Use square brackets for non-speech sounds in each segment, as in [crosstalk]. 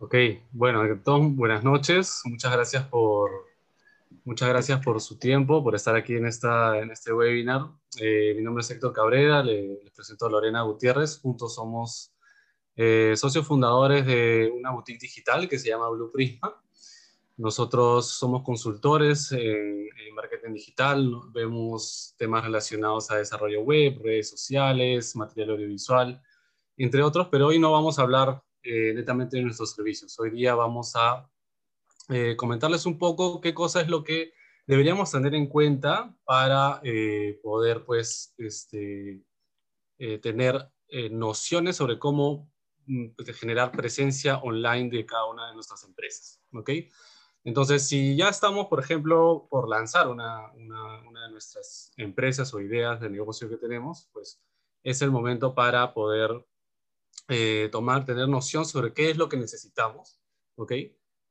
Ok, bueno, Tom, buenas noches. Muchas gracias por, muchas gracias por su tiempo, por estar aquí en, esta, en este webinar. Eh, mi nombre es Héctor Cabrera, le, les presento a Lorena Gutiérrez. Juntos somos eh, socios fundadores de una boutique digital que se llama Blue Prisma. Nosotros somos consultores en, en, marketing digital, vemos temas relacionados a desarrollo web, redes sociales, material audiovisual, entre otros, pero hoy no vamos a hablar eh, netamente de nuestros servicios. Hoy día vamos a eh, comentarles un poco qué cosa es lo que deberíamos tener en cuenta para eh, poder pues, este, eh, tener eh, nociones sobre cómo mm, generar presencia online de cada una de nuestras empresas. ¿ok? Entonces, si ya estamos, por ejemplo, por lanzar una, una, una, de nuestras empresas o ideas de negocio que tenemos, pues es el momento para poder eh, tomar, tener noción sobre qué es lo que necesitamos, ¿ok?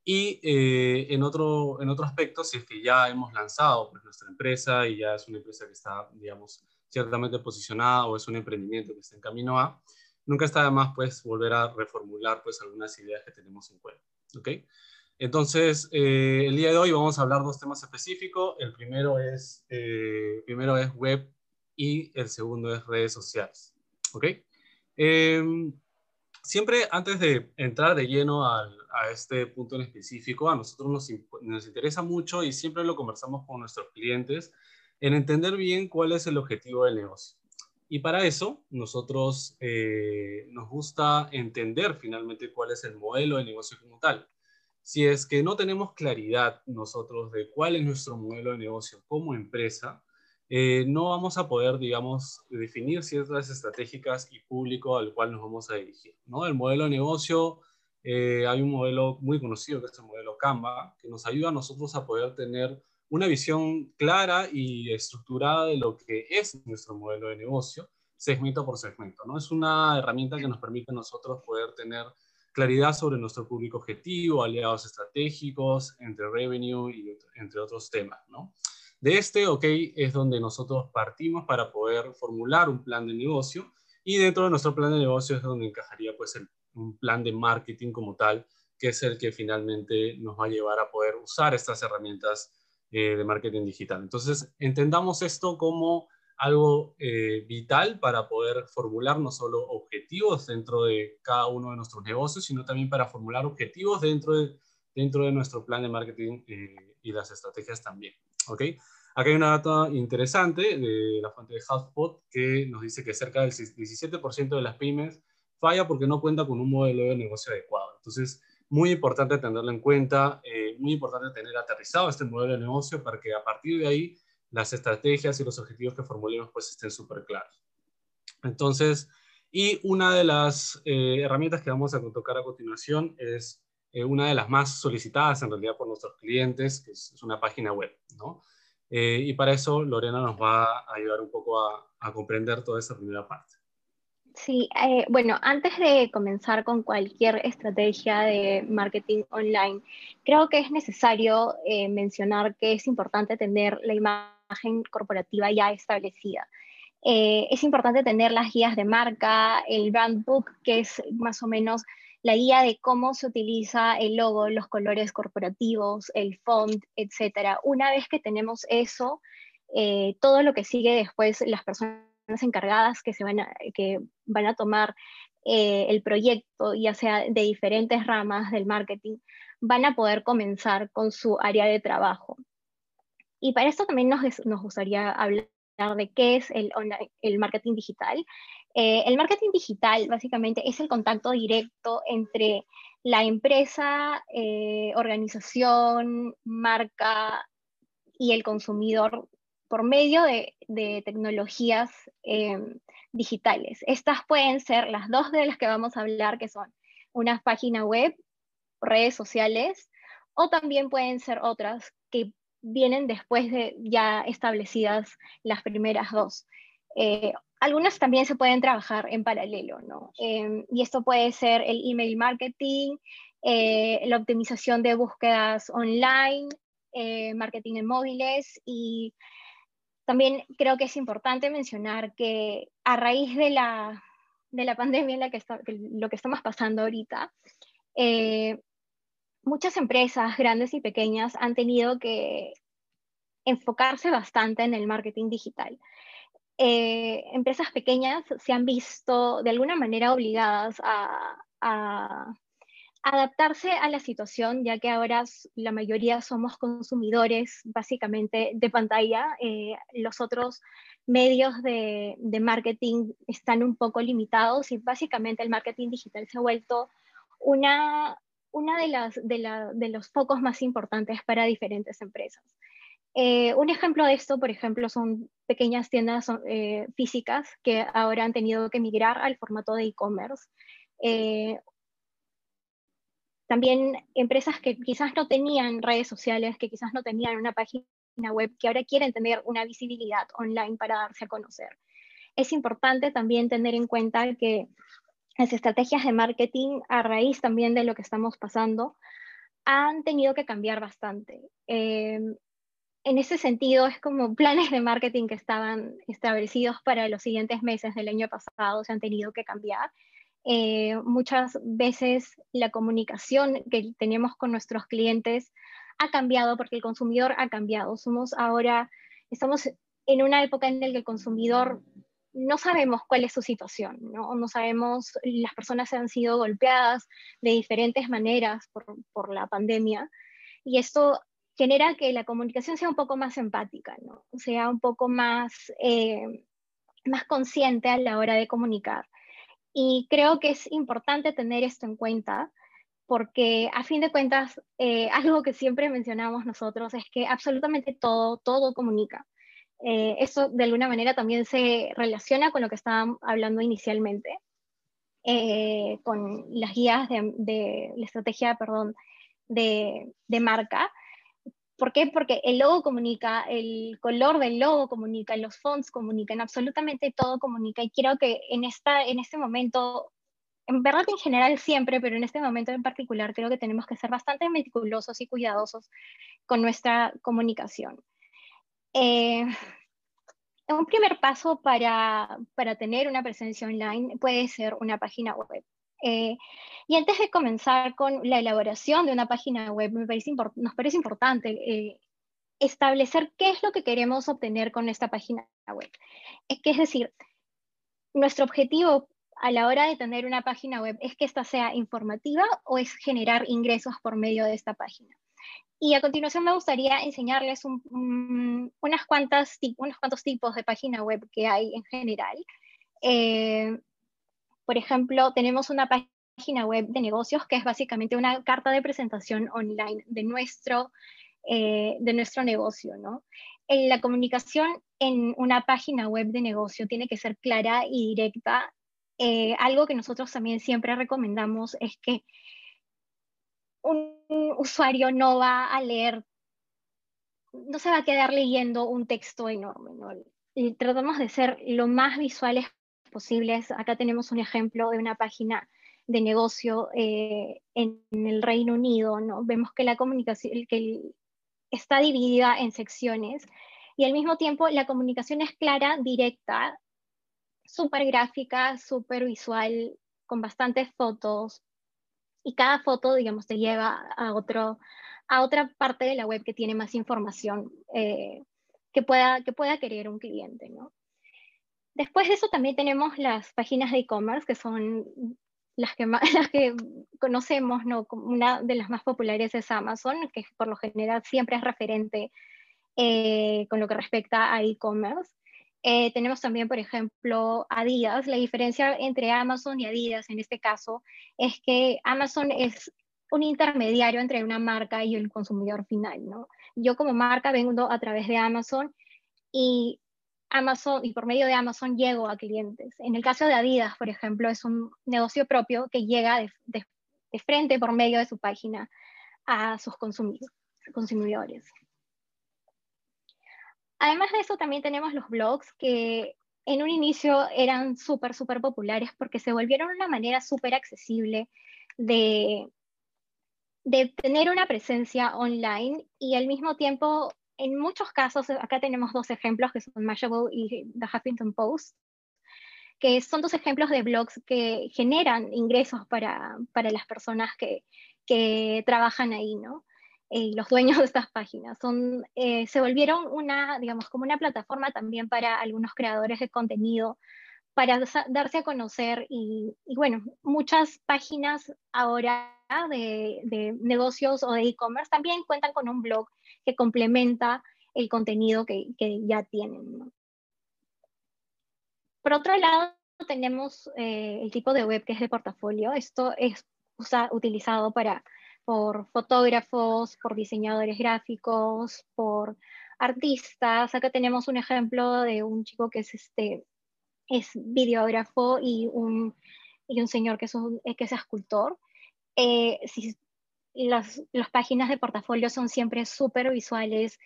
Y eh, en, otro, en otro aspecto, si es que ya hemos lanzado pues, nuestra empresa y ya es una empresa que está, digamos, ciertamente posicionada o es un emprendimiento que está en camino a, nunca está de más pues volver a reformular pues algunas ideas que tenemos en cuenta, ¿ok? Entonces, eh, el día de hoy vamos a hablar dos temas específicos. El primero es, eh, primero es web y el segundo es redes sociales. ¿Ok? Eh, siempre antes de entrar de lleno a este punto en específico, a nosotros nos, nos, interesa mucho y siempre lo conversamos con nuestros clientes en entender bien cuál es el objetivo del negocio. Y para eso, nosotros eh, nos gusta entender finalmente cuál es el modelo de negocio como tal si es que no tenemos claridad nosotros de cuál es nuestro modelo de negocio como empresa, eh, no vamos a poder, digamos, definir ciertas estratégicas y público al cual nos vamos a dirigir. ¿no? El modelo de negocio, eh, hay un modelo muy conocido que es el modelo Canva, que nos ayuda a nosotros a poder tener una visión clara y estructurada de lo que es nuestro modelo de negocio, segmento por segmento. ¿no? Es una herramienta que nos permite a nosotros poder tener claridad sobre nuestro público objetivo, aliados estratégicos, entre revenue y entre otros temas, ¿no? De este, ok, es donde nosotros partimos para poder formular un plan de negocio y dentro de nuestro plan de negocio es donde encajaría pues el, un plan de marketing como tal, que es el que finalmente nos va a llevar a poder usar estas herramientas eh, de marketing digital. Entonces, entendamos esto como algo eh, vital para poder formular no solo objetivos dentro de cada uno de nuestros negocios, sino también para formular objetivos dentro de, dentro de nuestro plan de marketing eh, y las estrategias también. ¿ok? Aquí hay una data interesante de la fuente de HubSpot que nos dice que cerca del 17% de las pymes falla porque no cuenta con un modelo de negocio adecuado. Entonces, muy importante tenerlo en cuenta, eh, muy importante tener aterrizado este modelo de negocio para que a partir de ahí las estrategias y los objetivos que formulemos pues estén súper claros. Entonces, y una de las eh, herramientas que vamos a tocar a continuación es eh, una de las más solicitadas en realidad por nuestros clientes, que es, es una página web, ¿no? Eh, y para eso Lorena nos va a ayudar un poco a, comprender toda esa primera parte. Sí, eh, bueno, antes de comenzar con cualquier estrategia de marketing online, creo que es necesario eh, mencionar que es importante tener la imagen corporativa ya establecida. Es importante tener las guías de marca, el brand book, que es más o menos la guía de cómo se utiliza el logo, los colores corporativos, el font, etc. Una vez que tenemos eso, eh, todo lo que sigue después, las personas encargadas que, se van, a, que van a tomar eh, el proyecto, ya sea de diferentes ramas del marketing, van a poder comenzar con su área de trabajo. Y para esto también nos, nos gustaría hablar de qué es el, el marketing digital. Eh, el marketing digital básicamente es el contacto directo entre la empresa, eh, organización, marca y el consumidor por medio de, tecnologías eh, digitales. Estas pueden ser las dos de las que vamos a hablar, que son una página web, redes sociales, o también pueden ser otras que vienen después de ya establecidas las primeras dos. Eh, algunas también se pueden trabajar en paralelo, ¿no? Eh, y esto puede ser el email marketing, eh, la optimización de búsquedas online, eh, marketing en móviles y también creo que es importante mencionar que a raíz de la, de la pandemia, en la que está, lo que estamos pasando ahorita, eh, muchas empresas, grandes y pequeñas, han tenido que enfocarse bastante en el marketing digital. Eh, empresas pequeñas se han visto de alguna manera obligadas a, adaptarse a la situación, ya que ahora la mayoría somos consumidores básicamente de pantalla. Eh, los otros medios de, marketing están un poco limitados y básicamente el marketing digital se ha vuelto una, de, de los focos más importantes para diferentes empresas. Eh, un ejemplo de esto, por ejemplo, son pequeñas tiendas eh, físicas que ahora han tenido que migrar al formato de e-commerce. Eh, también empresas que quizás no tenían redes sociales, que quizás no tenían una página web, que ahora quieren tener una visibilidad online para darse a conocer. Es importante también tener en cuenta que las estrategias de marketing, a raíz también de lo que estamos pasando, han tenido que cambiar bastante en ese sentido es como planes de marketing que estaban establecidos para los siguientes meses del año pasado se han tenido que cambiar. Eh, muchas veces la comunicación que tenemos con nuestros clientes ha cambiado porque el consumidor ha cambiado. Somos ahora, estamos en una época en la que el consumidor no sabemos cuál es su situación, ¿no? No sabemos, las personas han sido golpeadas de diferentes maneras por, por la pandemia y esto genera que la comunicación sea un poco más empática, ¿no? sea un poco más, eh, más consciente a la hora de comunicar. Y creo que es importante tener esto en cuenta porque a fin de cuentas, eh, [laughs] algo que siempre mencionamos nosotros es que absolutamente todo, todo comunica. Eh, eso de alguna manera también se relaciona con lo que estábamos hablando inicialmente, con las guías de, de, la estrategia, perdón, de, de marca, ¿Por qué? Porque el logo comunica, el color del logo comunica, los fonts comunican, absolutamente todo comunica. Y creo que en, esta, en este momento, en verdad en general siempre, pero en este momento en particular, creo que tenemos que ser bastante meticulosos y cuidadosos con nuestra comunicación. Eh, un primer paso para, para tener una presencia online puede ser una página web. Eh, y antes de comenzar con la elaboración de una página web, me parece nos parece importante eh, establecer qué es lo que queremos obtener con esta página web. Es que es decir, nuestro objetivo a la hora de tener una página web es que esta sea informativa o es generar ingresos por medio de esta página. Y a continuación me gustaría enseñarles unas cuantas, unos cuantos tipos de página web que hay en general. Eh, por ejemplo, tenemos una página web de negocios que es básicamente una carta de presentación online de nuestro, eh, de nuestro negocio. En la comunicación en una página web de negocio tiene que ser clara y directa. Eh, algo que nosotros también siempre recomendamos es que un usuario no va a leer, no se va a quedar leyendo un texto enorme, ¿no? Y tratamos de ser lo más visuales posibles. Acá tenemos un ejemplo de una página de negocio eh, en, el Reino Unido, ¿no? Vemos que la comunicación que está dividida en secciones y al mismo tiempo la comunicación es clara, directa, súper gráfica, súper visual, con bastantes fotos y cada foto, digamos, te lleva a, otro, a otra parte de la web que tiene más información eh, que, pueda, que pueda querer un cliente, ¿no? Después de eso también tenemos las páginas de e-commerce, que son las que, [laughs] las que conocemos, ¿no? una de las más populares es Amazon, que por lo general siempre es referente eh, con lo que respecta a e-commerce. Eh, tenemos también, por ejemplo, Adidas. La diferencia entre Amazon y Adidas en este caso es que Amazon es un intermediario entre una marca y el consumidor final, ¿no? Yo como marca vendo a través de Amazon y Amazon y por medio de Amazon llego a clientes. En el caso de Adidas, por ejemplo, es un negocio propio que llega de, frente por medio de su página a sus consumidores. Además de eso, también tenemos los blogs que en un inicio eran súper, súper populares porque se volvieron una manera súper accesible de, de tener una presencia online y al mismo tiempo en muchos casos, acá tenemos dos ejemplos que son Mashable y The Huffington Post, que son dos ejemplos de blogs que generan ingresos para, para las personas que, que trabajan ahí, ¿no? Eh, los dueños de estas páginas. Son, eh, se volvieron una, digamos, como una plataforma también para algunos creadores de contenido, para darse a conocer y, bueno, muchas páginas ahora de, de negocios o de e-commerce también cuentan con un blog que complementa el contenido que, que ya tienen. Por otro lado, tenemos eh, el tipo de web que es de portafolio. Esto es utilizado para, por fotógrafos, por diseñadores gráficos, por artistas. Acá tenemos un ejemplo de un chico que es, este, es videógrafo y un, y un señor que es, un, que es escultor. Eh, las, las, páginas de portafolio son siempre súper visuales,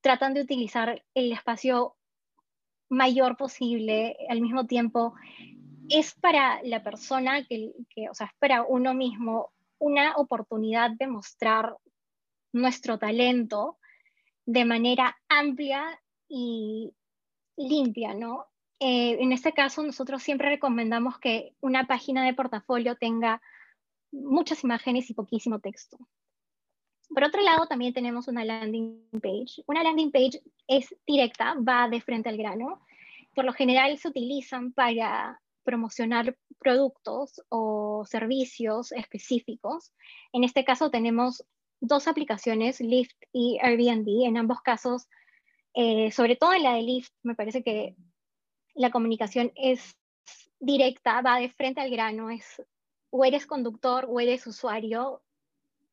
tratan de utilizar el espacio mayor posible, al mismo tiempo es para la persona que, que, o sea, es para uno mismo una oportunidad de mostrar nuestro talento de manera amplia y limpia, ¿no? Eh, en este caso, nosotros siempre recomendamos que una página de portafolio tenga muchas imágenes y poquísimo texto. Por otro lado, también tenemos una landing page. Una landing page es directa, va de frente al grano. Por lo general se utilizan para promocionar productos o servicios específicos. En este caso tenemos dos aplicaciones, Lyft y Airbnb. En ambos casos, eh, sobre todo en la de Lyft, me parece que la comunicación es directa, va de frente al grano, es o eres conductor o eres usuario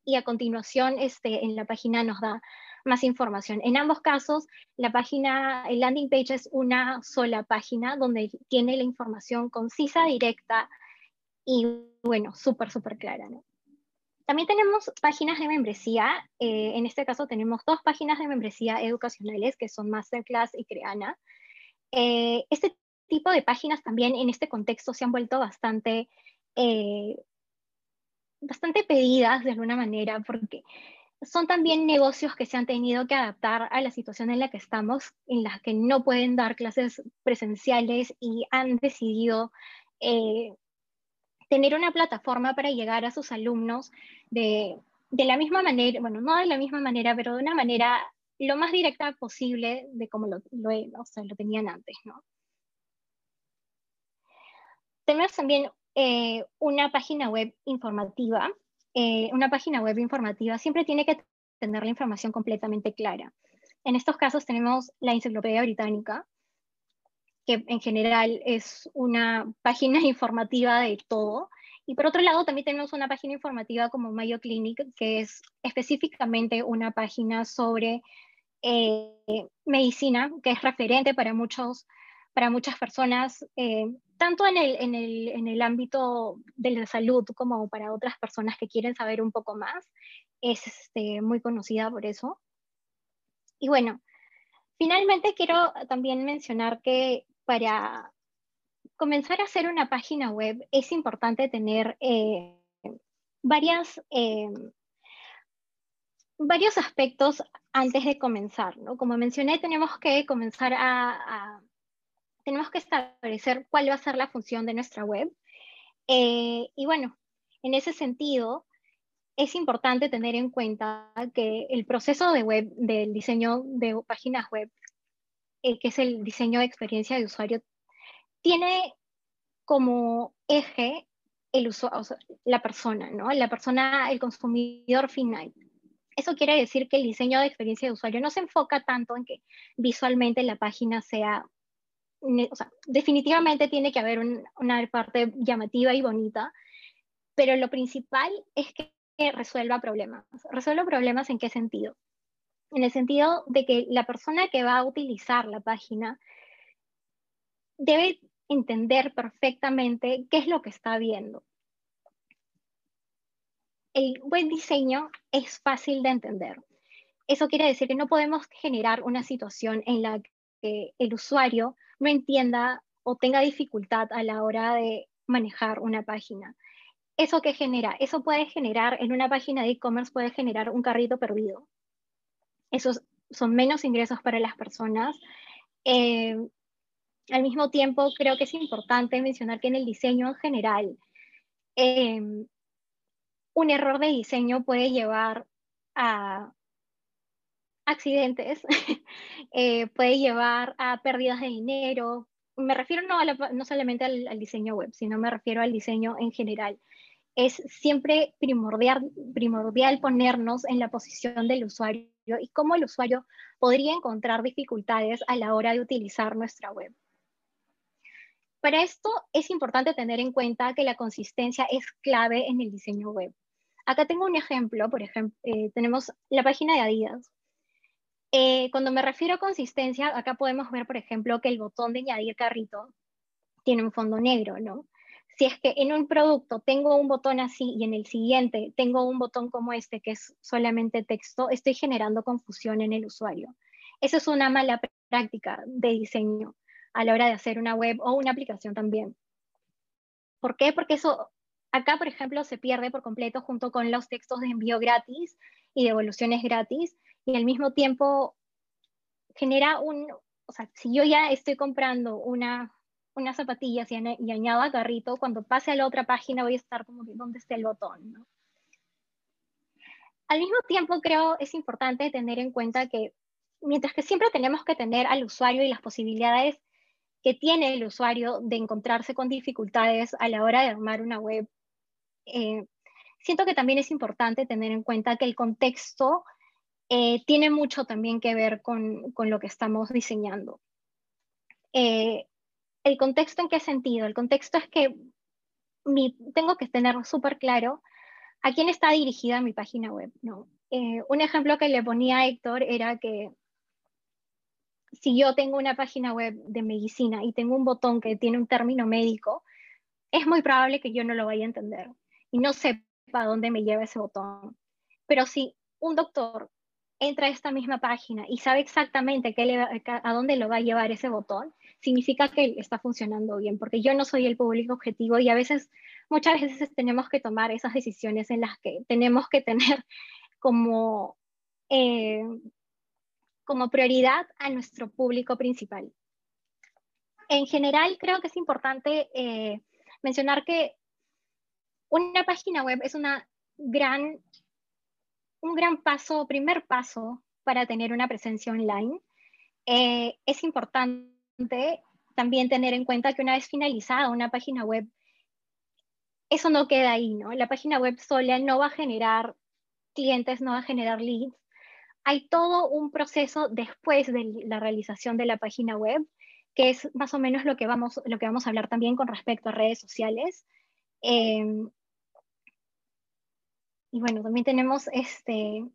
y a continuación este, en la página nos da más información. En ambos casos, la página, el landing page es una sola página donde tiene la información concisa, directa y, bueno, súper, súper clara. También tenemos páginas de membresía. Eh, en este caso tenemos dos páginas de membresía educacionales que son Masterclass y Creana. Eh, este tipo de páginas también en este contexto se han vuelto bastante eh, bastante pedidas de alguna manera, porque son también negocios que se han tenido que adaptar a la situación en la que estamos, en la que no pueden dar clases presenciales y han decidido eh, tener una plataforma para llegar a sus alumnos de, de, la misma manera, bueno, no de la misma manera, pero de una manera lo más directa posible de como lo, lo, o sea, lo tenían antes, ¿no? Tenemos también eh, una página web informativa, eh, una página web informativa siempre tiene que tener la información completamente clara. En estos casos tenemos la Enciclopedia Británica, que en general es una página [laughs] informativa de todo. Y por otro lado, también tenemos una página informativa como Mayo Clinic, que es específicamente una página sobre eh, medicina, que es referente para, muchos, para muchas personas, tanto en el, en, el, en el, ámbito de la salud como para otras personas que quieren saber un poco más, es este, muy conocida por eso. Y bueno, finalmente quiero también mencionar que para comenzar a hacer una página web es importante tener eh, varias, eh, varios aspectos antes de comenzar. ¿no? Como mencioné, tenemos que comenzar a, tenemos que establecer cuál va a ser la función de nuestra web. Eh, y bueno, en ese sentido, es importante tener en cuenta que el proceso de web, del diseño de páginas web, eh, que es el diseño de experiencia de usuario, tiene como eje el la persona, ¿no? La persona, el consumidor final. Eso quiere decir que el diseño de experiencia de usuario no se enfoca tanto en que visualmente la página sea o sea, definitivamente tiene que haber una parte llamativa y bonita, pero lo principal es que resuelva problemas. ¿Resuelva problemas en qué sentido? En el sentido de que la persona que va a utilizar la página debe entender perfectamente qué es lo que está viendo. El buen diseño es fácil de entender. Eso quiere decir que no podemos generar una situación en la que el usuario no entienda o tenga dificultad a la hora de manejar una página. ¿Eso qué genera? Eso puede generar, en una página de e-commerce puede generar un carrito perdido. Esos son menos ingresos para las personas. Eh, Al mismo tiempo, creo que es importante mencionar que en el diseño en general, em, un error de diseño puede llevar a accidentes, [laughs] eh, puede llevar a pérdidas de dinero. Me refiero no, no solamente al, diseño web, sino me refiero al diseño en general. Es siempre primordial, primordial ponernos en la posición del usuario y cómo el usuario podría encontrar dificultades a la hora de utilizar nuestra web. Para esto es importante tener en cuenta que la consistencia es clave en el diseño web. Acá tengo un ejemplo, por ejemplo, eh, tenemos la página de Adidas. Eh, cuando me refiero a consistencia, acá podemos ver, por ejemplo, que el botón de añadir carrito tiene un fondo negro, ¿no? Si es que en un producto tengo un botón así y en el siguiente tengo un botón como este que es solamente texto, estoy generando confusión en el usuario. Eso es una mala práctica de diseño a la hora de hacer una web o una aplicación también. ¿Por qué? Porque eso acá, por ejemplo, se pierde por completo junto con los textos de envío gratis y devoluciones gratis y al mismo tiempo genera un, o sea, si yo ya estoy comprando una, unas zapatillas y, y, añado a carrito, cuando pase a la otra página voy a estar como dónde está el botón, ¿no? Al mismo tiempo creo es importante tener en cuenta que mientras que siempre tenemos que tener al usuario y las posibilidades que tiene el usuario de encontrarse con dificultades a la hora de armar una web, eh, siento que también es importante tener en cuenta que el contexto eh, tiene mucho también que ver con, con lo que estamos diseñando. Eh, ¿El contexto en qué sentido? El contexto es que tengo que tener súper claro a quién está dirigida mi página web. un ejemplo que le ponía a Héctor era que si yo tengo una página web de medicina y tengo un botón que tiene un término médico, es muy probable que yo no lo vaya a entender y no sepa dónde me lleva ese botón. Pero si un doctor entra a esta misma página y sabe exactamente qué a dónde lo va a llevar ese botón, significa que está funcionando bien, porque yo no soy el público objetivo y a veces, muchas veces tenemos que tomar esas decisiones en las que tenemos que tener [laughs] como, eh, como prioridad a nuestro público principal. En general, creo que es importante eh, mencionar que una página web es una gran un gran paso, primer paso para tener una presencia online. Eh, es importante también tener en cuenta que una vez finalizada una página web, eso no queda ahí, ¿no? La página web sola no va a generar clientes, no va a generar leads. Hay todo un proceso después de la realización de la página web, que es más o menos lo que vamos, lo que vamos a hablar también con respecto a redes sociales. Eh, y bueno, también tenemos este,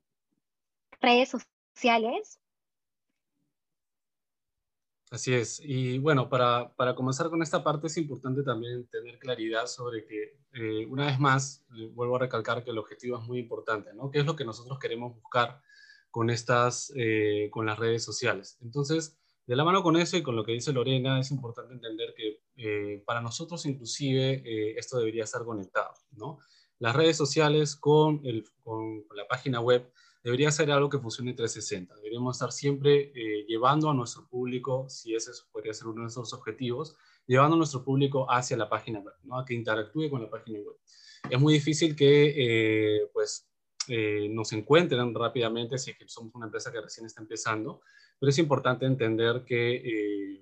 redes sociales. Así es. Y bueno, para, para, comenzar con esta parte es importante también tener claridad sobre que, eh, una vez más, vuelvo a recalcar que el objetivo es muy importante, ¿no? ¿Qué es lo que nosotros queremos buscar con estas, eh, con las redes sociales? Entonces, de la mano con eso y con lo que dice Lorena, es importante entender que eh, para nosotros inclusive esto debería estar conectado, ¿no? las redes sociales con, el, con, la página web debería ser algo que funcione 360. Deberíamos estar siempre eh, llevando a nuestro público, si ese podría ser uno de nuestros objetivos, llevando a nuestro público hacia la página web, ¿no? a que interactúe con la página web. Es muy difícil que eh, pues, eh, nos encuentren rápidamente si somos una empresa que recién está empezando, pero es importante entender que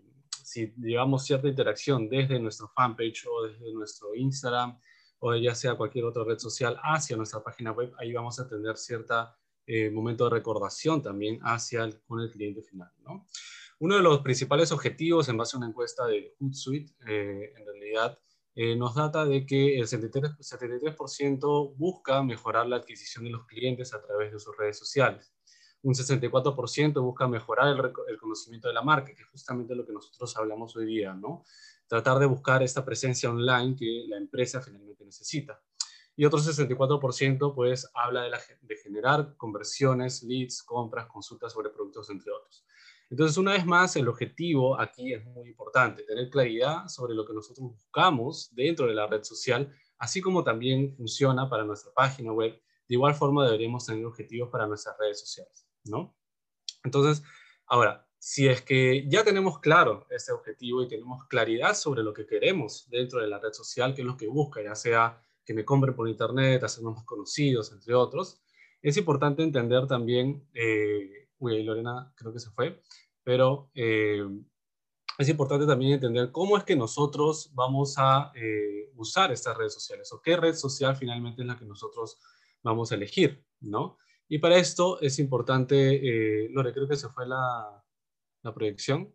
si llevamos cierta interacción desde nuestro fanpage o desde nuestro Instagram, o ya sea cualquier otra red social hacia nuestra página web, ahí vamos a tener cierto eh, momento de recordación también hacia el, con el cliente final. ¿no? Uno de los principales objetivos en base a una encuesta de Hootsuite, eh, en realidad, eh, nos data de que el 73%, busca mejorar la adquisición de los clientes a través de sus redes sociales. Un 64% busca mejorar el, conocimiento de la marca, que es justamente lo que nosotros hablamos hoy día, ¿no? tratar de buscar esta presencia online que la empresa finalmente necesita. Y otro 64% pues habla de, de generar conversiones, leads, compras, consultas sobre productos, entre otros. Entonces, una vez más, el objetivo aquí es muy importante, tener claridad sobre lo que nosotros buscamos dentro de la red social, así como también funciona para nuestra página web. De igual forma, deberíamos tener objetivos para nuestras redes sociales, ¿no? Entonces, ahora, si es que ya tenemos claro ese objetivo y tenemos claridad sobre lo que queremos dentro de la red social, que es lo que busca, ya sea que me compren por internet, hacernos más conocidos, entre otros, es importante entender también, eh, uy, Lorena creo que se fue, pero eh, es importante también entender cómo es que nosotros vamos a eh, usar estas redes sociales o qué red social finalmente es la que nosotros vamos a elegir, ¿no? Y para esto es importante, Lore, creo que se fue la, la proyección.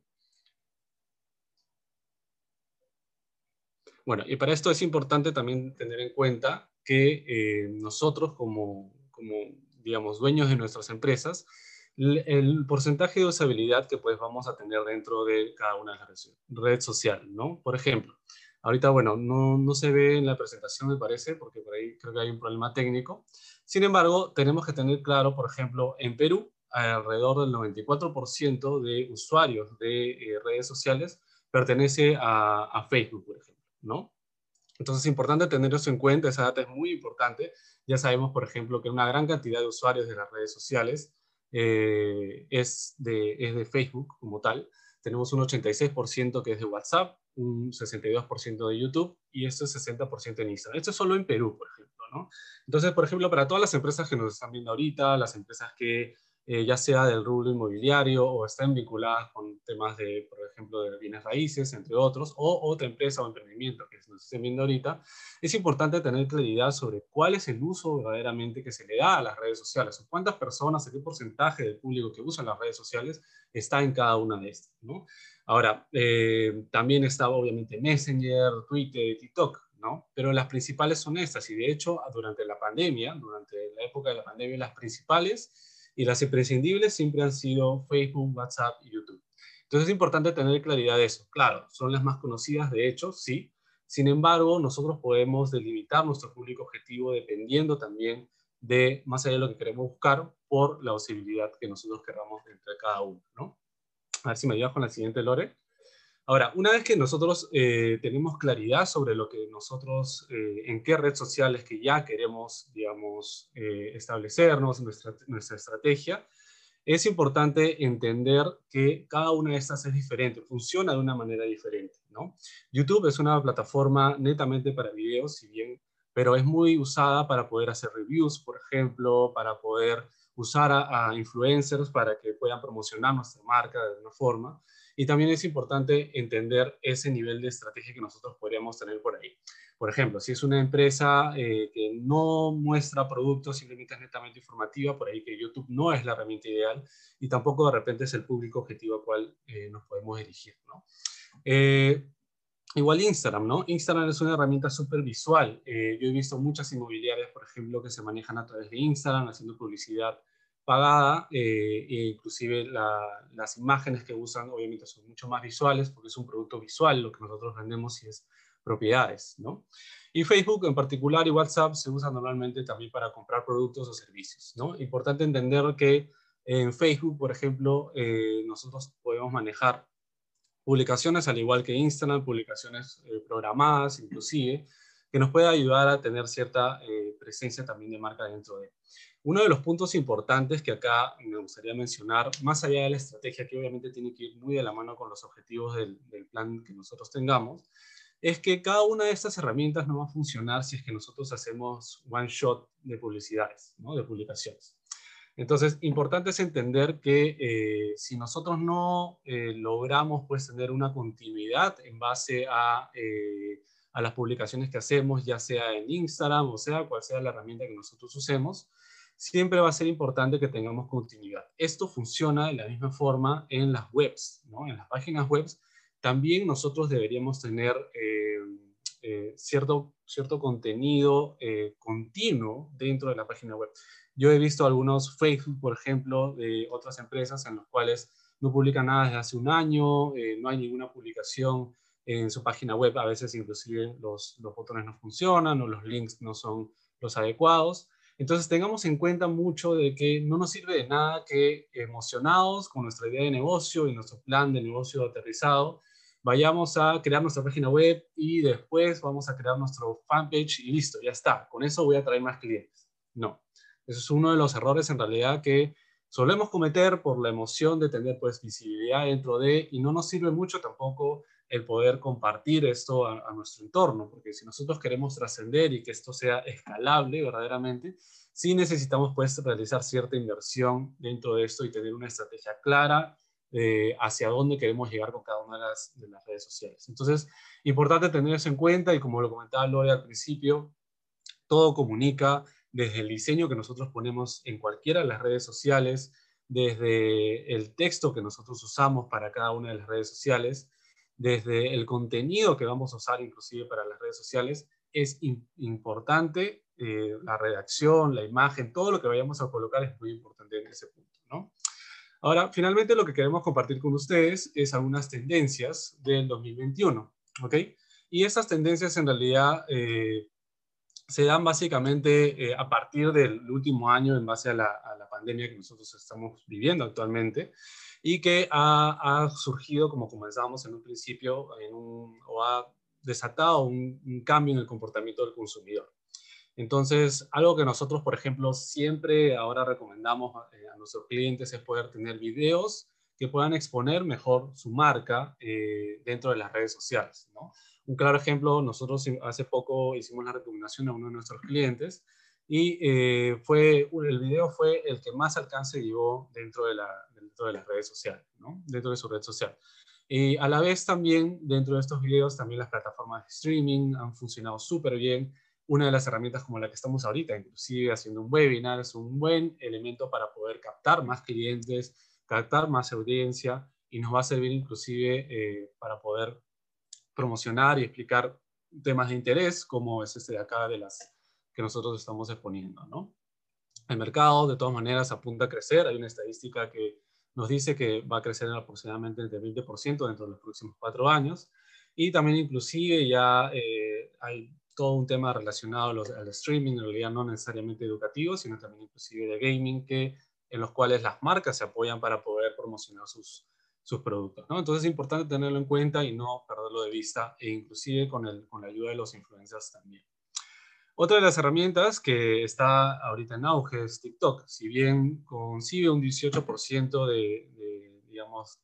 Bueno, y para esto es importante también tener en cuenta que eh, nosotros como, como, digamos, dueños de nuestras empresas, el, porcentaje de usabilidad que pues vamos a tener dentro de cada una de las redes sociales, ¿no? Por ejemplo, ahorita, bueno, no, no se ve en la presentación, me parece, porque por ahí creo que hay un problema técnico. Sin embargo, tenemos que tener claro, por ejemplo, en Perú, alrededor del 94% de usuarios de eh, redes sociales pertenece a, Facebook, por ejemplo. ¿no? Entonces es importante tener eso en cuenta, esa data es muy importante. Ya sabemos, por ejemplo, que una gran cantidad de usuarios de las redes sociales eh, es, de, es de Facebook como tal. Tenemos un 86% que es de WhatsApp, un 62% de YouTube y esto es 60% en Instagram. Esto es solo en Perú, por ejemplo, ¿no? Entonces, por ejemplo, para todas las empresas que nos están viendo ahorita, las empresas que eh, ya sea del rubro inmobiliario o estén vinculadas con temas de, por ejemplo, de bienes raíces, entre otros, o otra empresa o emprendimiento que nos estén viendo ahorita, es importante tener claridad sobre cuál es el uso verdaderamente que se le da a las redes sociales, o cuántas personas, qué porcentaje del público que usa las redes sociales está en cada una de estas, ¿no? Ahora, eh, también está obviamente Messenger, Twitter, TikTok, ¿no? Pero las principales son estas, y de hecho, durante la pandemia, durante la época de la pandemia, las principales y las imprescindibles siempre han sido Facebook, WhatsApp y YouTube. Entonces es importante tener claridad de eso. Claro, son las más conocidas, de hecho, sí. Sin embargo, nosotros podemos delimitar nuestro público objetivo dependiendo también de, más allá de lo que queremos buscar, por la posibilidad que nosotros queramos entre cada uno, ¿no? A ver si me ayudas con la siguiente, Lore. Ahora, una vez que nosotros eh, tenemos claridad sobre lo que nosotros, eh, en qué red social es que ya queremos, digamos, eh, establecernos, nuestra, nuestra estrategia, es importante entender que cada una de estas es diferente, funciona de una manera diferente, ¿no? YouTube es una plataforma netamente para videos, si bien, pero es muy usada para poder hacer reviews, por ejemplo, para poder usar a, a influencers para que puedan promocionar nuestra marca de una forma. Y también es importante entender ese nivel de estrategia que nosotros podríamos tener por ahí. Por ejemplo, si es una empresa eh, que no muestra productos, simplemente es netamente informativa, por ahí que YouTube no es la herramienta ideal y tampoco de repente es el público objetivo al cual eh, nos podemos dirigir. ¿no? Eh, igual Instagram, ¿no? Instagram es una herramienta súper visual. yo he visto muchas inmobiliarias, por ejemplo, que se manejan a través de Instagram, haciendo publicidad pagada, eh, e inclusive las imágenes que usan obviamente son mucho más visuales porque es un producto visual lo que nosotros vendemos y es propiedades, ¿no? Y Facebook en particular y WhatsApp se usan normalmente también para comprar productos o servicios, ¿no? Importante entender que en Facebook, por ejemplo, eh, nosotros podemos manejar publicaciones al igual que Instagram, publicaciones eh, programadas inclusive, que nos puede ayudar a tener cierta presencia también de marca dentro de uno de los puntos importantes que acá me gustaría mencionar, más allá de la estrategia que obviamente tiene que ir muy de la mano con los objetivos del, plan que nosotros tengamos, es que cada una de estas herramientas no va a funcionar si es que nosotros hacemos one shot de publicidades, ¿no? de publicaciones. Entonces, importante es entender que eh, si nosotros no eh, logramos pues, tener una continuidad en base a, eh, a las publicaciones que hacemos, ya sea en Instagram o sea cual sea la herramienta que nosotros usemos, siempre va a ser importante que tengamos continuidad. Esto funciona de la misma forma en las webs, ¿no? En las páginas web también nosotros deberíamos tener eh, eh, cierto, cierto contenido eh, continuo dentro de la página web. Yo he visto algunos Facebook, por ejemplo, de otras empresas en los cuales no publican nada desde hace un año, no hay ninguna publicación en su página web, a veces inclusive los, los botones no funcionan o los links no son los adecuados. Entonces tengamos en cuenta mucho de que no nos sirve de nada que emocionados con nuestra idea de negocio y nuestro plan de negocio aterrizado, vayamos a crear nuestra página web y después vamos a crear nuestro fanpage y listo, ya está. Con eso voy a traer más clientes. No, eso es uno de los errores en realidad que solemos cometer por la emoción de tener pues visibilidad dentro de, y no nos sirve mucho tampoco el poder compartir esto a, nuestro entorno, porque si nosotros queremos trascender y que esto sea escalable verdaderamente, sí necesitamos pues realizar cierta inversión dentro de esto y tener una estrategia clara eh, hacia dónde queremos llegar con cada una de las, de las, redes sociales. Entonces, importante tener eso en cuenta y como lo comentaba Lore al principio, todo comunica desde el diseño que nosotros ponemos en cualquiera de las redes sociales, desde el texto que nosotros usamos para cada una de las redes sociales, desde el contenido que vamos a usar inclusive para las redes sociales, es importante eh, la redacción, la imagen, todo lo que vayamos a colocar es muy importante en ese punto. Ahora, finalmente lo que queremos compartir con ustedes es algunas tendencias del 2021, ¿ok? Y esas tendencias en realidad eh, se dan básicamente eh, a partir del último año en base a la, a la, pandemia que nosotros estamos viviendo actualmente y que ha, surgido, como comenzábamos en un principio, en un, o ha desatado un, cambio en el comportamiento del consumidor. Entonces, algo que nosotros, por ejemplo, siempre ahora recomendamos eh, a, nuestros clientes es poder tener videos que puedan exponer mejor su marca eh, dentro de las redes sociales. Un claro ejemplo, nosotros hace poco hicimos la recomendación a uno de nuestros clientes y eh, fue, el video fue el que más alcance llevó dentro de, la, dentro de las redes sociales, ¿no? dentro de su red social. Y a la vez también, dentro de estos videos, también las plataformas de streaming han funcionado súper bien. Una de las herramientas como la que estamos ahorita, inclusive haciendo un webinar, es un buen elemento para poder captar más clientes, captar más audiencia y nos va a servir inclusive eh, para poder promocionar y explicar temas de interés, como es este de acá de las que nosotros estamos exponiendo, ¿no? El mercado, de todas maneras, apunta a crecer. Hay una estadística que nos dice que va a crecer en aproximadamente entre 20% dentro de los próximos cuatro años. Y también inclusive ya eh, hay todo un tema relacionado al streaming, en realidad no necesariamente educativo, sino también inclusive de gaming, que, en los cuales las marcas se apoyan para poder promocionar sus, sus productos. ¿no? Entonces es importante tenerlo en cuenta y no perderlo de vista, e inclusive con, el, con la ayuda de los influencers también. Otra de las herramientas que está ahorita en auge es TikTok. Si bien concibe un 18% de, digamos,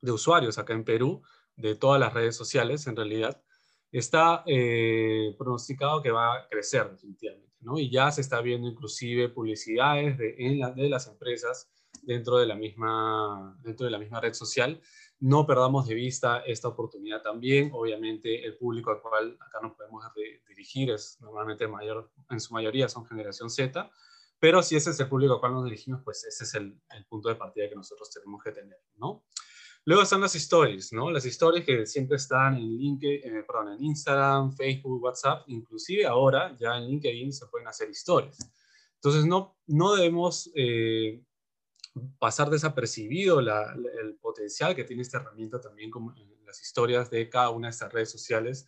de usuarios acá en Perú, de todas las redes sociales en realidad, está eh, pronosticado que va a crecer definitivamente, ¿no? Y ya se está viendo inclusive publicidades de, de las empresas dentro de, la misma, dentro de la misma red social no perdamos de vista esta oportunidad también. Obviamente el público al cual acá nos podemos dirigir es normalmente mayor, en su mayoría son generación Z, pero si ese es el público al cual nos dirigimos, pues ese es el, punto de partida que nosotros tenemos que tener, ¿no? Luego están las stories, ¿no? Las stories que siempre están en, LinkedIn, eh, perdón, en Instagram, Facebook, WhatsApp, inclusive ahora ya en LinkedIn se pueden hacer stories. Entonces no, no debemos eh, pasar desapercibido el potencial que tiene esta herramienta también como las historias de cada una de estas redes sociales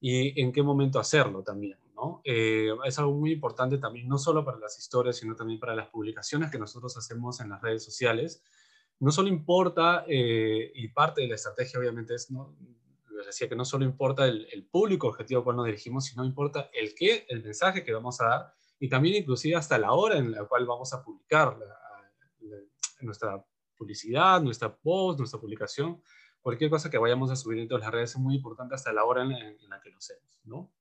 y en qué momento hacerlo también. ¿no? Eh, es algo muy importante también, no solo para las historias, sino también para las publicaciones que nosotros hacemos en las redes sociales. No solo importa, eh, y parte de la estrategia obviamente es, ¿no? les decía que no solo importa el, público objetivo al cual nos dirigimos, sino importa el qué, el mensaje que vamos a dar y también inclusive hasta la hora en la cual vamos a publicar nuestra publicidad, nuestra post, nuestra publicación, cualquier cosa que vayamos a subir en todas las redes es muy importante hasta la hora en, la que lo hacemos, ¿no?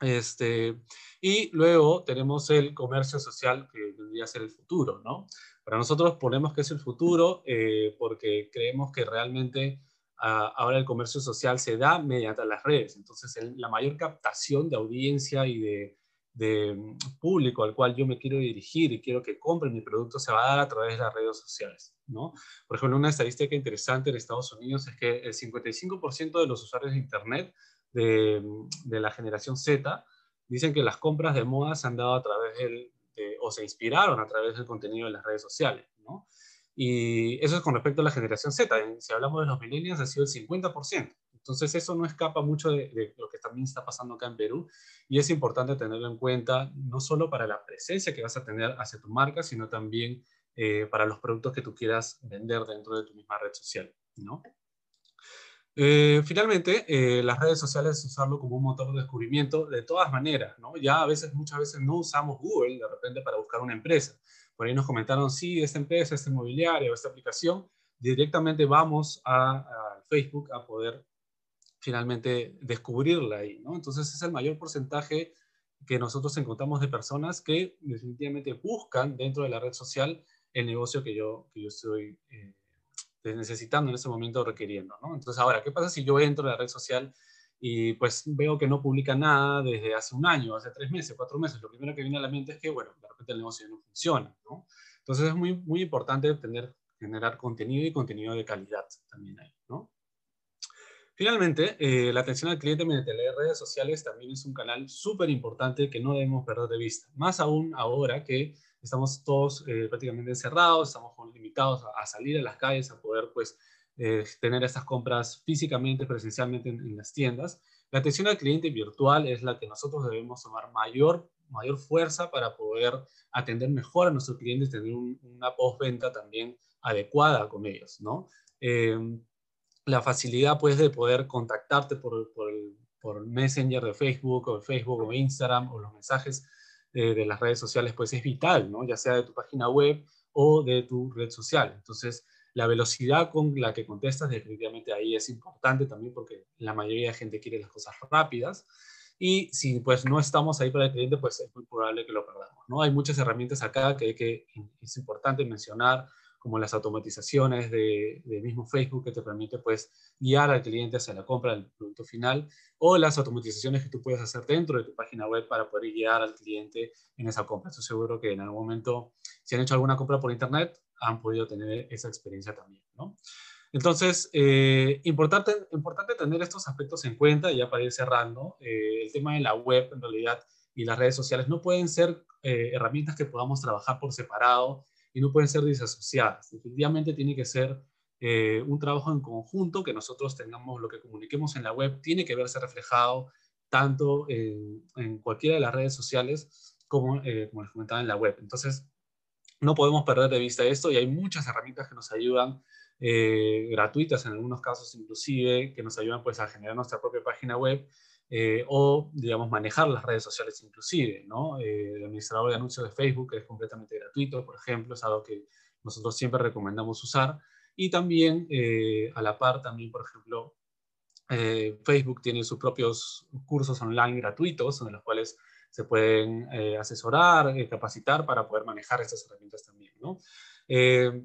Este, y luego tenemos el comercio social, que debería ser el futuro, ¿no? Para nosotros ponemos que es el futuro eh, porque creemos que realmente ah, ahora el comercio social se da mediante las redes. Entonces, la mayor captación de audiencia y de, de mm, público al cual yo me quiero dirigir y quiero que compre mi producto se va a dar a través de las redes sociales. ¿no? Por ejemplo, una estadística interesante en Estados Unidos es que el 55% de los usuarios de Internet de, mm, de, la generación Z dicen que las compras de moda se han dado a través del, o se inspiraron a través del contenido de las redes sociales. ¿no? Y eso es con respecto a la generación Z. Si hablamos de los millennials, ha sido el 50%. Entonces eso no escapa mucho de, lo que también está pasando acá en Perú y es importante tenerlo en cuenta no solo para la presencia que vas a tener hacia tu marca, sino también eh, para los productos que tú quieras vender dentro de tu misma red social, ¿no? Eh, finalmente, eh, las redes sociales usarlo como un motor de descubrimiento de todas maneras, ¿no? Ya a veces, muchas veces no usamos Google de repente para buscar una empresa. Por ahí nos comentaron, sí, esta empresa, esta inmobiliaria o esta aplicación, directamente vamos a, Facebook a poder finalmente descubrirla ahí, ¿no? Entonces es el mayor porcentaje que nosotros encontramos de personas que definitivamente buscan dentro de la red social el negocio que yo, que yo estoy eh, necesitando en ese momento requiriendo, ¿no? Entonces, ahora, ¿qué pasa si yo entro a la red social y pues veo que no publica nada desde hace un año, hace tres meses, cuatro meses? Lo primero que viene a la mente es que, bueno, de repente el negocio no funciona, ¿no? Entonces, es muy, muy importante tener, generar contenido y contenido de calidad también ahí, ¿no? Finalmente, eh, la atención al cliente mediante las redes sociales también es un canal súper importante que no debemos perder de vista. Más aún ahora que estamos todos eh, prácticamente encerrados, estamos limitados a, salir a las calles, a poder pues eh, tener estas compras físicamente, presencialmente en, las tiendas. La atención al cliente virtual es la que nosotros debemos tomar mayor, mayor fuerza para poder atender mejor a nuestros clientes, tener una postventa también adecuada con ellos, ¿no? Eh, la facilidad pues de poder contactarte por, por, el, Messenger de Facebook o Facebook o Instagram o los mensajes de las redes sociales, pues es vital, ¿no? Ya sea de tu página web o de tu red social. Entonces, la velocidad con la que contestas definitivamente ahí es importante también porque la mayoría de gente quiere las cosas rápidas. Y si pues no estamos ahí para el cliente, pues es muy probable que lo perdamos, ¿no? Hay muchas herramientas acá que, que es importante mencionar, como las automatizaciones de, mismo Facebook que te permite pues guiar al cliente hacia la compra del producto final o las automatizaciones que tú puedes hacer dentro de tu página web para poder guiar al cliente en esa compra. Estoy seguro que en algún momento, si han hecho alguna compra por internet, han podido tener esa experiencia también, ¿no? Entonces, eh, importante, importante tener estos aspectos en cuenta, ya para ir cerrando, eh, el tema de la web en realidad y las redes sociales no pueden ser eh, herramientas que podamos trabajar por separado y no pueden ser disasociadas. Definitivamente tiene que ser eh, un trabajo en conjunto, que nosotros tengamos lo que comuniquemos en la web, tiene que verse reflejado tanto en, cualquiera de las redes sociales como, eh, como les comentaba, en la web. Entonces, no podemos perder de vista esto y hay muchas herramientas que nos ayudan, eh, gratuitas en algunos casos inclusive, que nos ayudan pues a generar nuestra propia página web eh, o, digamos, manejar las redes sociales inclusive, ¿no? Eh, el administrador de anuncios de Facebook es completamente gratuito, por ejemplo, es algo que nosotros siempre recomendamos usar. Y también, eh, a la par, también, por ejemplo, Facebook tiene sus propios cursos online gratuitos, en los cuales se pueden asesorar, capacitar para poder manejar estas herramientas también, ¿no?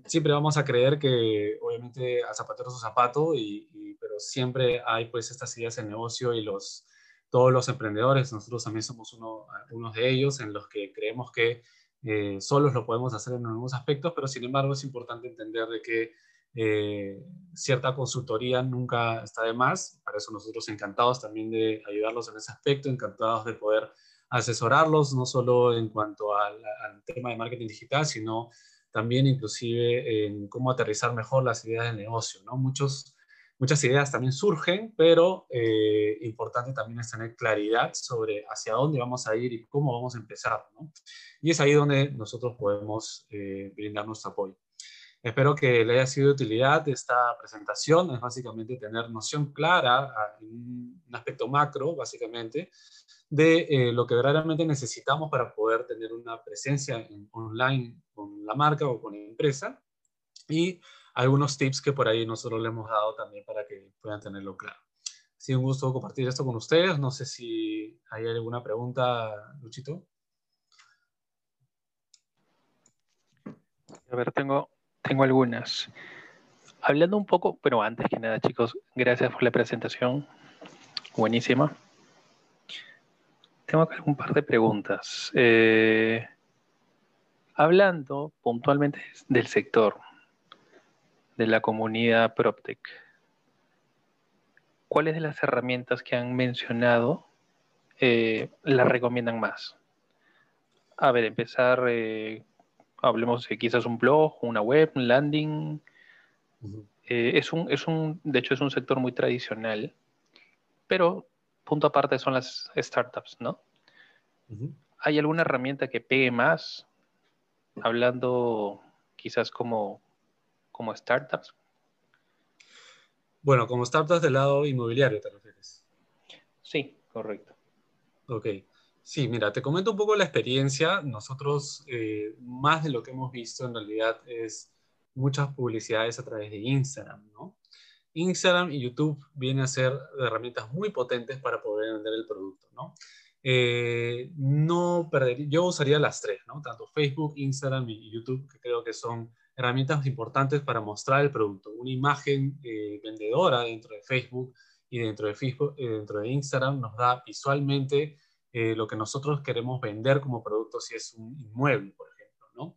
siempre vamos a creer que, obviamente, a zapatero su zapato, y, pero siempre hay pues estas ideas de negocio y los, todos los emprendedores, nosotros también somos uno, unos de ellos en los que creemos que eh, solos lo podemos hacer en algunos aspectos, pero sin embargo es importante entender de que eh, cierta consultoría nunca está de más. Para eso nosotros encantados también de ayudarlos en ese aspecto, encantados de poder asesorarlos, no solo en cuanto al, al tema de marketing digital, sino también inclusive en cómo aterrizar mejor las ideas de negocio. ¿no? Muchos muchas ideas también surgen, pero eh, importante también es tener claridad sobre hacia dónde vamos a ir y cómo vamos a empezar. ¿no? Y es ahí donde nosotros podemos eh, brindar nuestro apoyo. Espero que le haya sido de utilidad esta presentación. Es básicamente tener noción clara, en un aspecto macro, básicamente, de eh, lo que verdaderamente necesitamos para poder tener una presencia online con la marca o con la empresa. Y algunos tips que por ahí nosotros le hemos dado también para que puedan tenerlo claro. Ha sido un gusto compartir esto con ustedes. No sé si hay alguna pregunta, Luchito. A ver, tengo, tengo algunas. Hablando un poco, pero antes que nada, chicos, gracias por la presentación. Buenísima. Tengo un par de preguntas. Eh, hablando puntualmente del sector, de la comunidad PropTech. ¿Cuáles de las herramientas que han mencionado eh, las recomiendan más? A ver, empezar, eh, hablemos de quizás un blog, una web, un landing. Eh, es, un, es un, de hecho, es un sector muy tradicional, pero punto aparte son las startups, ¿no? ¿Hay alguna herramienta que pegue más? Hablando quizás como como startups? Bueno, como startups del lado inmobiliario, ¿te refieres? Sí, correcto. Ok. Sí, mira, te comento un poco la experiencia. Nosotros, eh, más de lo que hemos visto en realidad es muchas publicidades a través de Instagram, ¿no? Instagram y YouTube vienen a ser herramientas muy potentes para poder vender el producto, ¿no? Eh, no perder, yo usaría las tres, ¿no? Tanto Facebook, Instagram y YouTube, que creo que son herramientas importantes para mostrar el producto. Una imagen eh, vendedora dentro de Facebook y dentro de, Facebook, dentro de Instagram nos da visualmente eh, lo que nosotros queremos vender como producto si es un inmueble, por ejemplo, ¿no?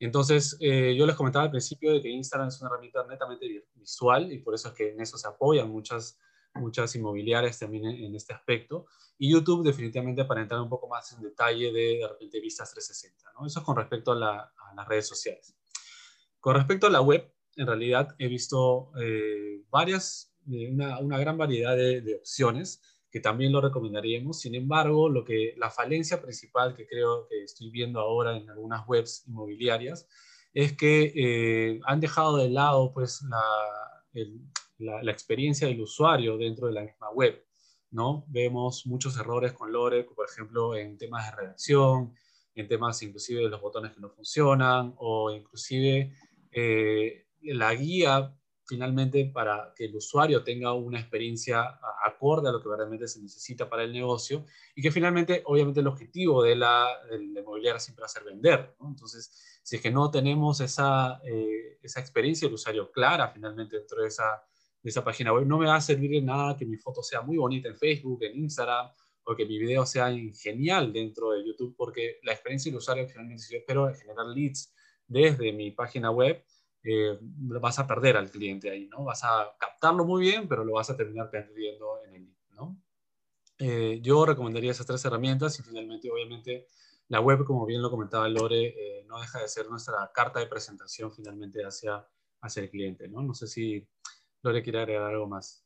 Entonces, eh, yo les comentaba al principio de que Instagram es una herramienta netamente visual y por eso es que en eso se apoyan muchas, muchas inmobiliarias también en, este aspecto. Y YouTube definitivamente para entrar un poco más en detalle de, de repente, vistas 360, ¿no? Eso es con respecto a, las redes sociales. Con respecto a la web, en realidad he visto eh, varias, una, una, gran variedad de, opciones que también lo recomendaríamos. Sin embargo, lo que, la falencia principal que creo que estoy viendo ahora en algunas webs inmobiliarias es que eh, han dejado de lado pues, la, la, experiencia del usuario dentro de la misma web. ¿no? Vemos muchos errores con Lore, por ejemplo, en temas de redacción, en temas inclusive de los botones que no funcionan o inclusive eh, la guía finalmente para que el usuario tenga una experiencia acorde a lo que verdaderamente se necesita para el negocio y que finalmente, obviamente, el objetivo de la, inmobiliaria siempre va a ser vender. Entonces, si es que no tenemos esa, eh, esa experiencia del usuario clara finalmente dentro de esa, de esa página web, no me va a servir de nada que mi foto sea muy bonita en Facebook, en Instagram, o que mi video sea genial dentro de YouTube, porque la experiencia del usuario finalmente, si yo espero generar leads desde mi página web, eh, vas a perder al cliente ahí, ¿no? Vas a captarlo muy bien, pero lo vas a terminar perdiendo en el lead, ¿no? Eh, yo recomendaría esas tres herramientas y finalmente, obviamente, la web, como bien lo comentaba Lore, eh, no deja de ser nuestra carta de presentación finalmente hacia, hacia el cliente, ¿no? No sé si Lore quiere agregar algo más.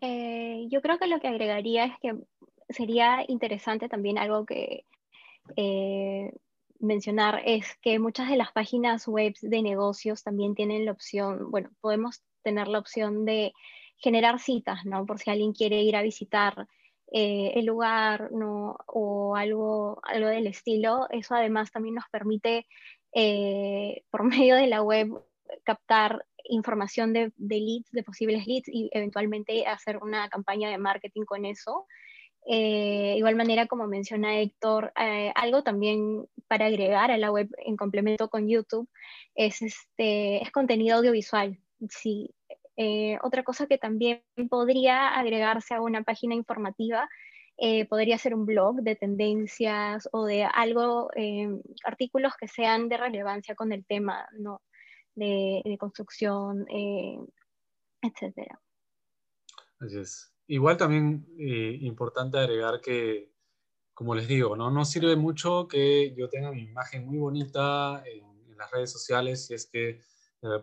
yo creo que lo que agregaría es que sería interesante también algo que mencionar es que muchas de las páginas web de negocios también tienen la opción, bueno, podemos tener la opción de generar citas, ¿no? Por si alguien quiere ir a visitar eh, el lugar, ¿no? O algo, algo del estilo. Eso además también nos permite, eh, por [laughs] medio de la web, captar información de, de, leads, de posibles leads y eventualmente hacer una campaña de marketing con eso. Eh, igual manera, como menciona Héctor, eh, algo también para agregar a la web en complemento con YouTube es, este, es contenido audiovisual. Sí. Eh, otra cosa que también podría agregarse a una página informativa podría ser un blog de tendencias o de algo, artículos que sean de relevancia con el tema ¿no? de, de construcción, etc. Así es. Igual también eh, importante agregar que, como les digo, ¿no? no sirve mucho que yo tenga mi imagen muy bonita en, las redes sociales si es que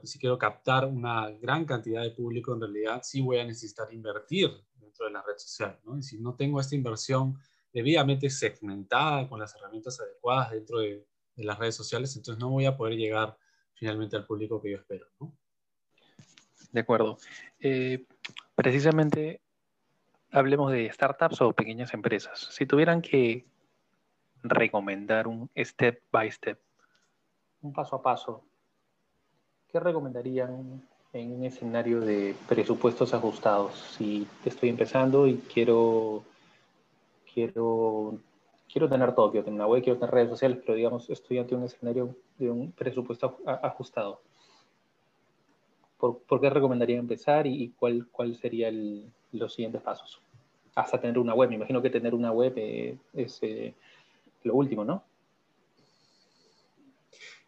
si quiero captar una gran cantidad de público, en realidad sí voy a necesitar invertir dentro de la red social. ¿no? Y si no tengo esta inversión debidamente segmentada con las herramientas adecuadas dentro de, de, las redes sociales, entonces no voy a poder llegar finalmente al público que yo espero. ¿no? De acuerdo. Eh, precisamente hablemos de startups o pequeñas empresas. Si tuvieran que recomendar un step by step, un paso a paso, ¿qué recomendarían en un escenario de presupuestos ajustados? Si estoy empezando y quiero, quiero, quiero tener todo, quiero tener una web, quiero tener redes sociales, pero digamos, estoy ante un escenario de un presupuesto ajustado. ¿Por, qué recomendaría empezar y, cuál, cuál sería el, los siguientes pasos. Hasta tener una web. Me imagino que tener una web eh, es eh, lo último, ¿no?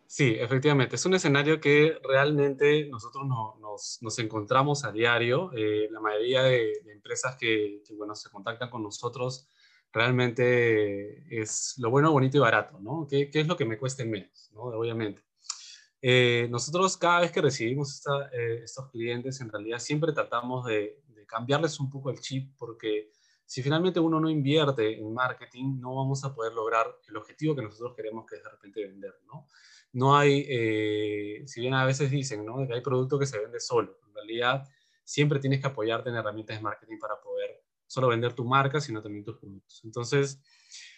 Sí, efectivamente. Es un escenario que realmente nosotros nos, encontramos a diario. Eh, la mayoría de, empresas que, bueno, se contactan con nosotros realmente es lo bueno, bonito y barato, ¿no? ¿Qué, es lo que me cueste menos, ¿no? Obviamente. Nosotros cada vez que recibimos estos clientes, en realidad siempre tratamos de, cambiarles un poco el chip porque si finalmente uno no invierte en marketing, no vamos a poder lograr el objetivo que nosotros queremos, que es de repente vender, ¿no? No hay, eh, si bien a veces dicen, ¿no? Que hay producto que se vende solo. En realidad, siempre tienes que apoyarte en herramientas de marketing para poder solo vender tu marca, sino también tus productos. Entonces,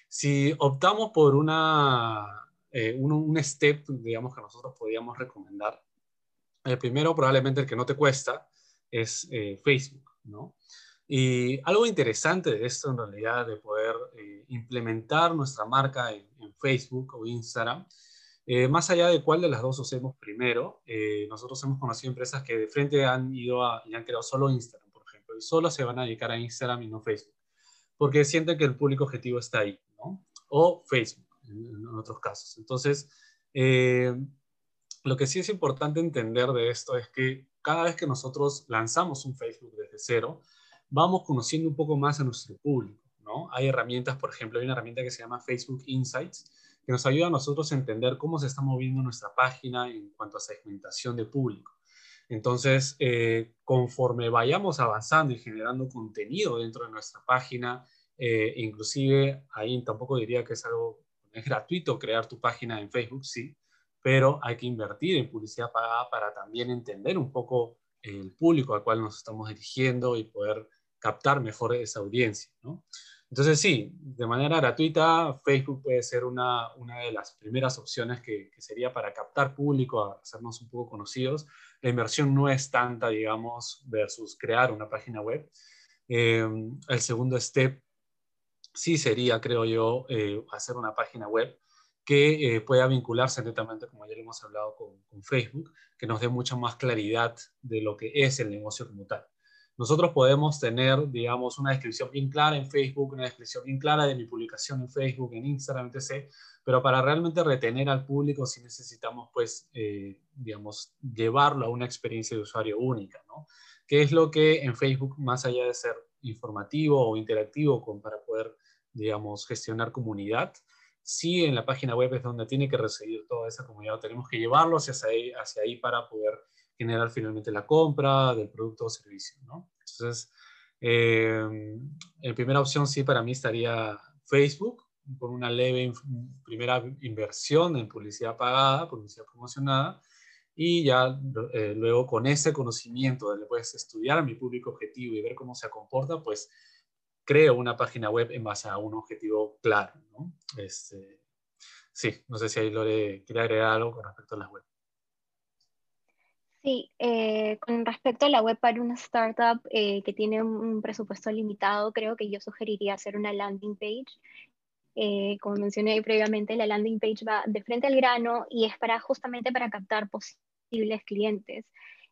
si optamos por una, eh, un, step, digamos, que nosotros podríamos recomendar, el primero, probablemente el que no te cuesta, es eh, Facebook, ¿no? Y algo interesante de esto, en realidad, de poder eh, implementar nuestra marca en, Facebook o Instagram, eh, más allá de cuál de las dos usemos primero, eh, nosotros hemos conocido empresas que de frente han ido a, y han creado solo Instagram, por ejemplo, y solo se van a dedicar a Instagram y no Facebook, porque sienten que el público objetivo está ahí, ¿no? O Facebook, en, otros casos. Entonces, lo que sí es importante entender de esto es que cada vez que nosotros lanzamos un Facebook desde cero, vamos conociendo un poco más a nuestro público, ¿no? Hay herramientas, por ejemplo, hay una herramienta que se llama Facebook Insights, que nos ayuda a nosotros a entender cómo se está moviendo nuestra página en cuanto a segmentación de público. Entonces, eh, conforme vayamos avanzando y generando contenido dentro de nuestra página, eh, inclusive ahí tampoco diría que es algo, es gratuito crear tu página en Facebook, sí, pero hay que invertir en publicidad pagada para también entender un poco el público al cual nos estamos dirigiendo y poder captar mejor esa audiencia. Entonces sí, de manera gratuita, Facebook puede ser una, una de las primeras opciones que, sería para captar público, hacernos un poco conocidos. La inversión no es tanta, digamos, versus crear una página web. Eh, el segundo step sí sería, creo yo, eh, hacer una página web que eh, pueda vincularse netamente, como ya lo hemos hablado con, Facebook, que nos dé mucha más claridad de lo que es el negocio como tal. Nosotros podemos tener, digamos, una descripción bien clara en Facebook, una descripción bien clara de mi publicación en Facebook, en Instagram, etc. Pero para realmente retener al público sí necesitamos, pues, eh, digamos, llevarlo a una experiencia de usuario única, ¿no? Que es lo que en Facebook, más allá de ser informativo o interactivo con, para poder, digamos, gestionar comunidad, sí en la página web es donde tiene que recibir toda esa comunidad. Tenemos que llevarlo hacia ahí, hacia ahí para poder generar finalmente la compra del producto o servicio. ¿no? Entonces, eh, en primera opción sí para mí estaría Facebook, con una leve primera inversión en publicidad pagada, publicidad promocionada, y ya eh, luego con ese conocimiento de puedes estudiar a mi público objetivo y ver cómo se comporta, pues creo una página web en base a un objetivo claro. ¿no? Este, sí, no sé si ahí Lore quiere agregar algo con respecto a la web. Sí, eh, con respecto a la web para una startup eh, que tiene un presupuesto limitado, creo que yo sugeriría hacer una landing page. Eh, como mencioné previamente, la landing page va de frente al grano y es para justamente para captar posibles clientes.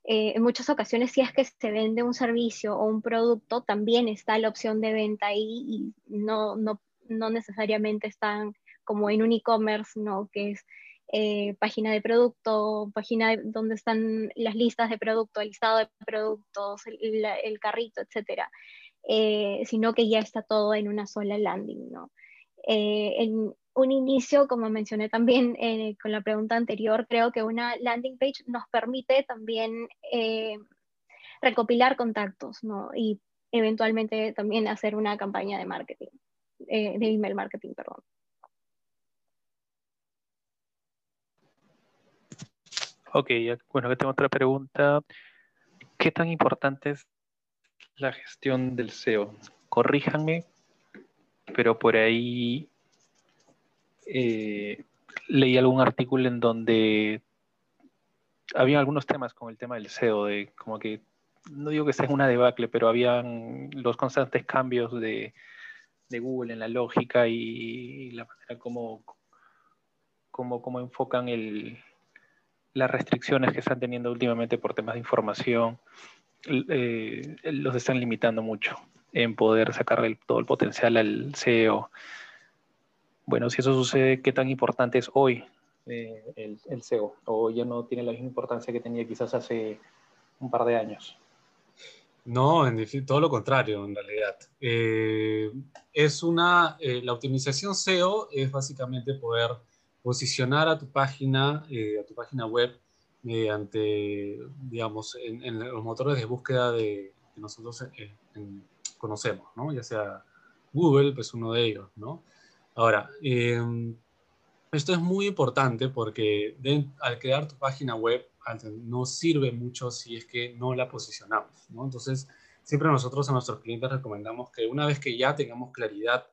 Eh, en muchas ocasiones, si es que se vende un servicio o un producto, también está la opción de venta ahí y no, no, no necesariamente están como en un e-commerce, ¿no? que es eh, página de producto, página donde están las listas de producto, el listado de productos, el, carrito, etc. Eh, sino que ya está todo en una sola landing. ¿no? en, un inicio, como mencioné también eh, con la pregunta anterior, creo que una landing page nos permite también eh, recopilar contactos ¿no? y eventualmente también hacer una campaña de marketing, eh, de email marketing, perdón. Ok, bueno, aquí tengo otra pregunta. ¿Qué tan importante es la gestión del SEO? Corríjanme, pero por ahí eh, leí algún artículo en donde había algunos temas con el tema del SEO, de como que, no digo que sea una debacle, pero habían los constantes cambios de, Google en la lógica y la manera como, como, enfocan el, las restricciones que están teniendo últimamente por temas de información, eh, los están limitando mucho en poder sacarle todo el potencial al SEO. Bueno, si eso sucede, ¿qué tan importante es hoy eh, el, SEO? ¿O ya no tiene la misma importancia que tenía quizás hace un par de años? No, en todo lo contrario, en realidad. Eh, es una, eh, la optimización SEO es básicamente poder posicionar a tu página, a tu página web mediante, digamos, en, los motores de búsqueda de, que nosotros conocemos, ¿no? Ya sea Google, pues uno de ellos, ¿no? Ahora, em, Esto es muy importante porque al crear tu página web no sirve mucho si es que no la posicionamos, ¿no? Entonces, siempre nosotros a nuestros clientes recomendamos que una vez que ya tengamos claridad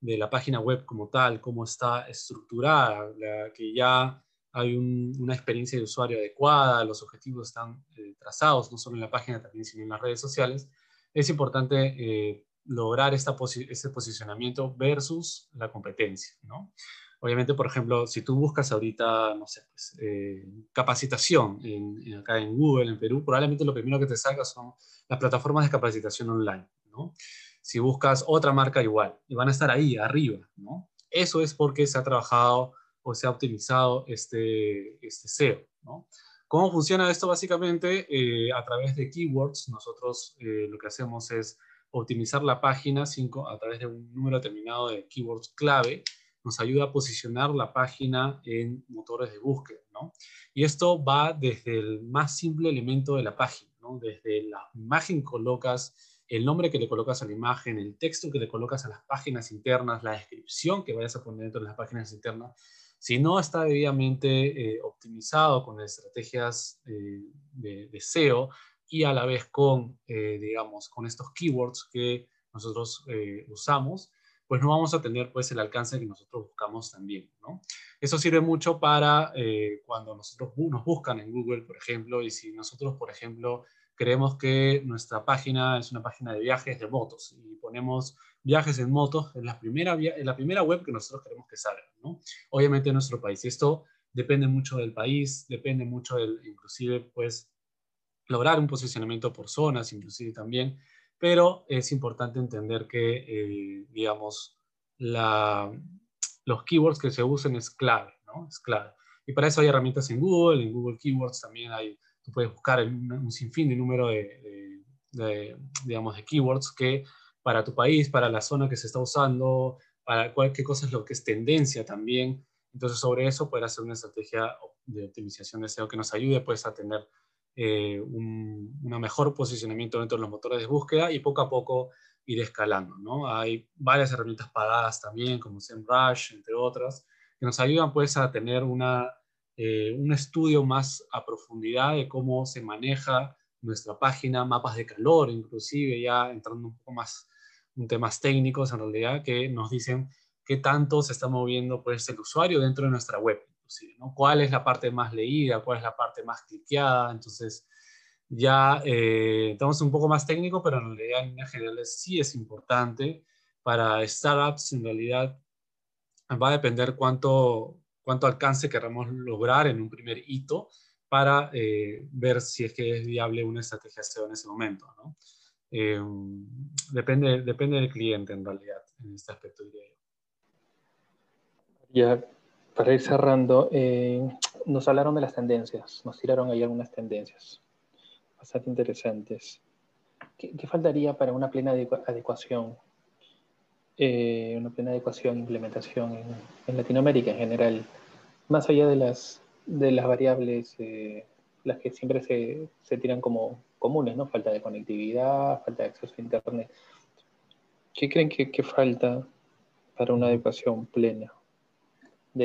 de la página web como tal, cómo está estructurada, que ya hay una experiencia de usuario adecuada, los objetivos están eh, trazados, no solo en la página, también sino en las redes sociales, es importante eh, lograr esta ese posicionamiento versus la competencia, ¿no? Obviamente, por ejemplo, si tú buscas ahorita, no sé, pues, eh, capacitación en, acá en Google, en Perú, probablemente lo primero que te salga son las plataformas de capacitación online, ¿no? Si buscas otra marca igual, y van a estar ahí, arriba, ¿no? Eso es porque se ha trabajado o se ha optimizado este, este SEO, ¿no? ¿Cómo funciona esto? Básicamente, eh, a través de keywords, nosotros eh, lo que hacemos es optimizar la página a través de un número determinado de keywords clave, nos ayuda a posicionar la página en motores de búsqueda, ¿no? Y esto va desde el más simple elemento de la página, ¿no? Desde la imagen colocas, el nombre que le colocas a la imagen, el texto que le colocas a las páginas internas, la descripción que vayas a poner dentro de las páginas internas, si no está debidamente eh, optimizado con estrategias eh, de, SEO y a la vez con, eh, digamos, con estos keywords que nosotros usamos, pues no vamos a tener pues el alcance que nosotros buscamos también. Eso sirve mucho para cuando nosotros nos buscan en Google, por ejemplo, y si nosotros, por ejemplo, creemos que nuestra página es una página de viajes de motos y ponemos viajes en motos en la primera, web que nosotros queremos que salga. Obviamente en nuestro país. Esto depende mucho del país, depende mucho del, inclusive, pues, lograr un posicionamiento por zonas, inclusive también, pero es importante entender que, eh, digamos, la, los keywords que se usen es clave, ¿no? Es clave. Y para eso hay herramientas en Google, en Google Keywords también hay tú puedes buscar un, sinfín de número de, digamos, de keywords que para tu país, para la zona que se está usando, para qué cosa es lo que es tendencia también. Entonces, sobre eso poder hacer una estrategia de optimización de SEO que nos ayude pues, a tener eh, un mejor posicionamiento dentro de los motores de búsqueda y poco a poco ir escalando. ¿no? Hay varias herramientas pagadas también, como SEMrush, entre otras, que nos ayudan pues, a tener una eh, un estudio más a profundidad de cómo se maneja nuestra página, mapas de calor, inclusive ya entrando un poco más en temas técnicos en realidad, que nos dicen qué tanto se está moviendo pues, el usuario dentro de nuestra web, inclusive, ¿no? ¿Cuál es la parte más leída? ¿Cuál es la parte más cliqueada? Entonces, ya eh, estamos un poco más técnico, pero en realidad en líneas generales sí es importante. Para startups, en realidad, va a depender cuánto, cuánto alcance queramos lograr en un primer hito para eh, ver si es que es viable una estrategia SEO en ese momento. ¿no? Eh, depende, depende del cliente en realidad, en este aspecto diría yo. Para ir cerrando, eh, nos hablaron de las tendencias, nos tiraron ahí algunas tendencias bastante interesantes. ¿Qué, faltaría para una plena adecuación eh, una plena adecuación implementación en, Latinoamérica en general, más allá de las, de las variables, eh, las que siempre se, se, tiran como comunes, ¿no? Falta de conectividad, falta de acceso a Internet. ¿Qué creen que falta para una adecuación plena?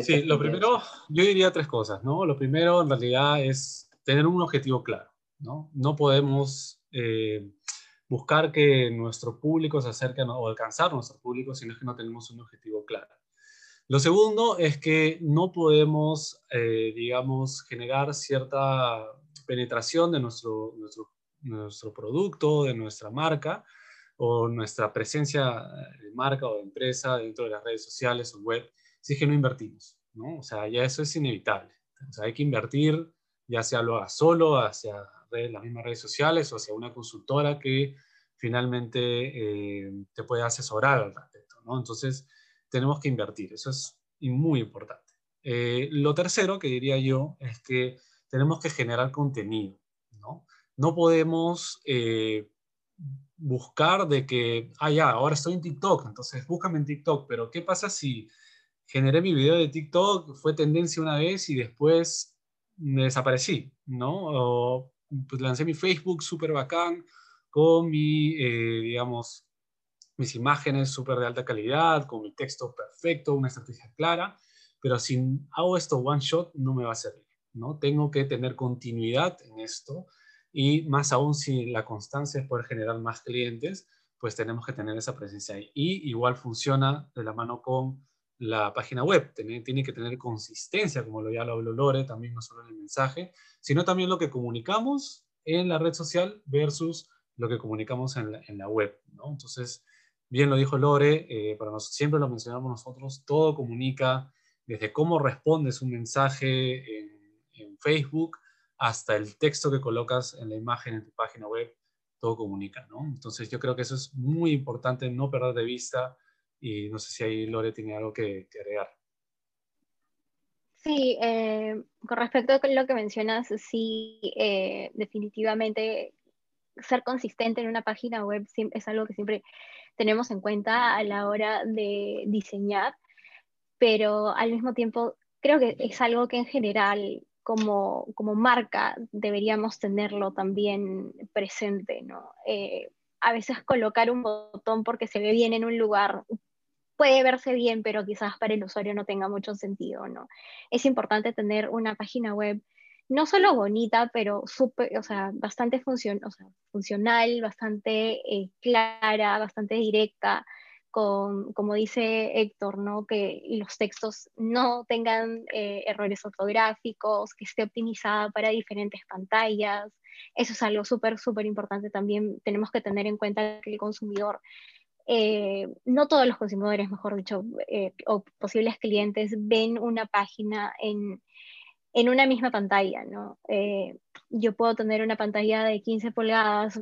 Sí, lo primero, yo diría tres cosas, ¿no? Lo primero, en realidad, es tener un objetivo claro, ¿no? No podemos... Eh, buscar que nuestro público se acerque o alcanzar nuestro público, sino que no tenemos un objetivo claro. Lo segundo es que no podemos, eh, digamos, generar cierta penetración de nuestro, nuestro, nuestro producto, de nuestra marca o nuestra presencia de marca o de empresa dentro de las redes sociales o web si es que no invertimos, ¿no? O sea, ya eso es inevitable. O sea, hay que invertir, ya sea lo haga solo, hacia las mismas redes sociales o hacia una consultora que finalmente eh, te puede asesorar al respecto. ¿no? Entonces, tenemos que invertir, eso es muy importante. Eh, lo tercero que diría yo es que tenemos que generar contenido. No, no podemos eh, buscar de que, ah, ya, ahora estoy en TikTok, entonces búscame en TikTok, pero ¿qué pasa si generé mi video de TikTok, fue tendencia una vez y después me desaparecí, ¿no? O pues lancé mi Facebook súper bacán con mi, eh, digamos, mis imágenes súper de alta calidad, con mi texto perfecto, una estrategia clara, pero si hago esto one shot no me va a servir, ¿no? Tengo que tener continuidad en esto y más aún si la constancia es poder generar más clientes, pues tenemos que tener esa presencia ahí. Y igual funciona de la mano con la página web. Tiene, tiene que tener consistencia, como lo ya lo habló Lore, también no solo en el mensaje, sino también lo que comunicamos en la red social versus lo que comunicamos en la, en la web. ¿no? Entonces, bien lo dijo Lore, eh, para nosotros, siempre lo mencionamos nosotros, todo comunica desde cómo respondes un mensaje en, en Facebook hasta el texto que colocas en la imagen en tu página web, todo comunica, ¿no? Entonces yo creo que eso es muy importante, no perder de vista y no sé si ahí Lore tiene algo que, agregar. Sí, eh, con respecto a lo que mencionas, sí, eh, definitivamente ser consistente en una página web es algo que siempre tenemos en cuenta a la hora de diseñar, pero al mismo tiempo creo que es algo que en general como, como marca deberíamos tenerlo también presente, ¿no? Eh, a veces colocar un botón porque se ve bien en un lugar puede verse bien, pero quizás para el usuario no tenga mucho sentido, ¿no? Es importante tener una página web no solo bonita, pero super, o sea, bastante funcional, bastante eh, clara, bastante directa, con, como dice Héctor, ¿no? que los textos no tengan eh, errores ortográficos, que esté optimizada para diferentes pantallas. Eso es algo súper, súper importante también. Tenemos que tener en cuenta que el consumidor, eh, no todos los consumidores, mejor dicho, eh, o posibles clientes ven una página en, en una misma pantalla. ¿no? yo puedo tener una pantalla de 15 pulgadas,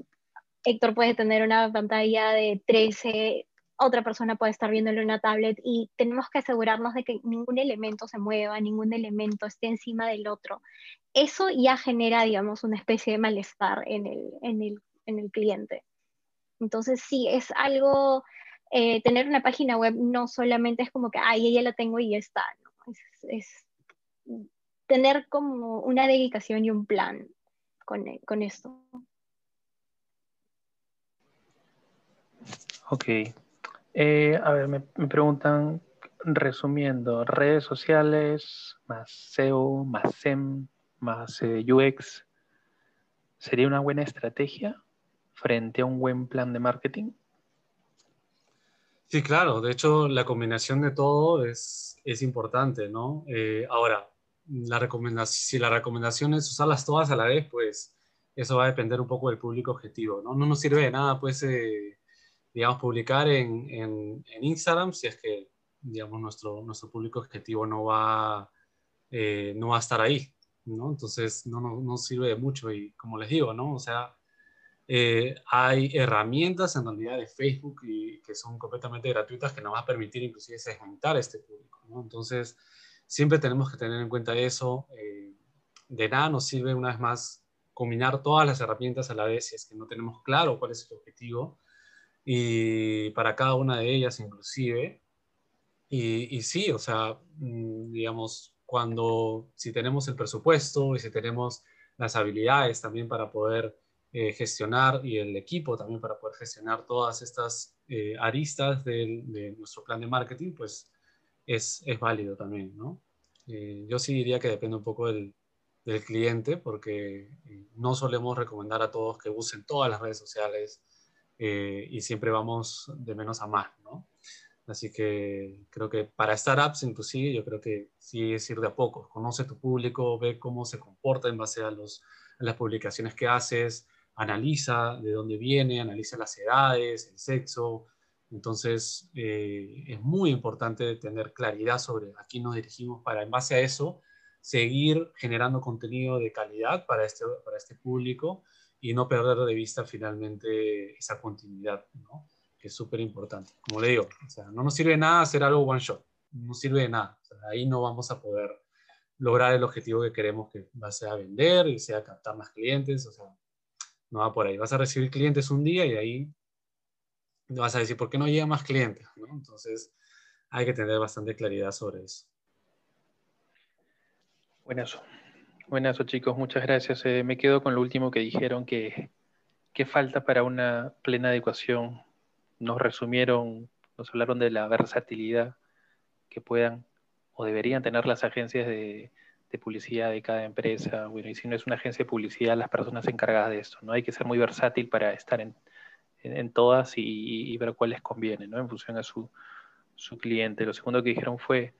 Héctor puede tener una pantalla de 13, otra persona puede estar viéndolo en una tablet y tenemos que asegurarnos de que ningún elemento se mueva, ningún elemento esté encima del otro. Eso ya genera, digamos, una especie de malestar en el, en el, en el cliente. Entonces, sí, es algo, eh, tener una página web no solamente es como que, ay, ya la tengo y ya está, es, tener como una dedicación y un plan con, con esto. Ok, eh, a ver, me, preguntan, resumiendo, redes sociales, más SEO, más SEM, más eh, UX, ¿sería una buena estrategia frente a un buen plan de marketing? Sí, claro. De hecho, la combinación de todo es, es importante, ¿no? Eh, ahora, la si la recomendación es usarlas todas a la vez, pues eso va a depender un poco del público objetivo, ¿no? No nos sirve de nada, pues, digamos, publicar en, en, Instagram si es que, digamos, nuestro, nuestro público objetivo no va, eh, no va a estar ahí, ¿no? Entonces, no nos no sirve de mucho y como les digo, ¿no? O sea, eh, hay herramientas en realidad de Facebook y, que son completamente gratuitas que nos van a permitir inclusive segmentar a este público, ¿no? Entonces, siempre tenemos que tener en cuenta eso. Eh, de nada nos sirve, una vez más, combinar todas las herramientas a la vez si es que no tenemos claro cuál es el objetivo y para cada una de ellas inclusive. Y, y sí, o sea, mm, digamos, cuando si tenemos el presupuesto y si tenemos las habilidades también para poder eh, gestionar y el equipo también para poder gestionar todas estas eh, aristas de, de, nuestro plan de marketing, pues es, es válido también, ¿no? Eh, yo sí diría que depende un poco del, del cliente porque no solemos recomendar a todos que usen todas las redes sociales eh, y siempre vamos de menos a más, ¿no? Así que creo que para startups inclusive yo creo que sí es ir de a poco. Conoce tu público, ve cómo se comporta en base a, los, a las publicaciones que haces, analiza de dónde viene, analiza las edades, el sexo. Entonces eh, es muy importante tener claridad sobre a quién nos dirigimos para en base a eso seguir generando contenido de calidad para este, para este público y no perder de vista finalmente esa continuidad, ¿no? que es súper importante. Como le digo, o sea, no nos sirve de nada hacer algo one shot, no sirve de nada. O sea, ahí no vamos a poder lograr el objetivo que queremos que va a ser a vender sea captar más clientes, o sea, no va por ahí. Vas a recibir clientes un día y ahí vas a decir, ¿por qué no llega más clientes? Entonces, hay que tener bastante claridad sobre eso. Buenazo. Buenas chicos, muchas gracias. Eh, me quedo con lo último que dijeron, que, falta para una plena adecuación. Nos resumieron, nos hablaron de la versatilidad que puedan o deberían tener las agencias de, publicidad de cada empresa. Bueno, y si no es una agencia de publicidad, las personas encargadas de esto, ¿no? Hay que ser muy versátil para estar en, todas y, ver cuál les conviene, ¿no? En función a su, su cliente. Lo segundo que dijeron fue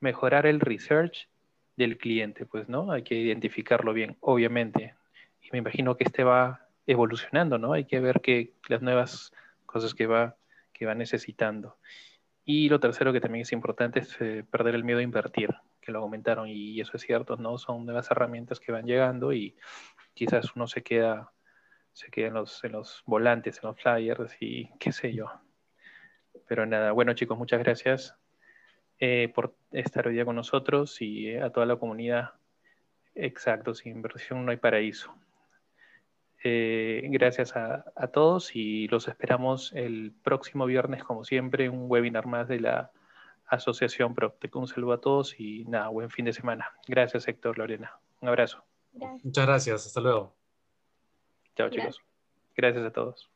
mejorar el research del cliente, pues, ¿no? Hay que identificarlo bien, obviamente. Y me imagino que este va evolucionando, ¿no? Hay que ver que las nuevas cosas que va, que va necesitando. Y lo tercero que también es importante es eh, perder el miedo a invertir, que lo aumentaron y eso es cierto, ¿no? Son nuevas herramientas que van llegando y quizás uno se queda, se queda en, los, en los volantes, en los flyers y qué sé yo. Pero nada, bueno chicos, muchas gracias eh, por estar hoy día con nosotros y a toda la comunidad. Exacto, sin inversión no hay paraíso. Eh, gracias a, todos y los esperamos el próximo viernes, como siempre, un webinar más de la Asociación PropTech. Un saludo a todos y nada, buen fin de semana. Gracias, Héctor, Lorena. Un abrazo. Muchas gracias. Hasta luego. Chao, chicos. Gracias a todos.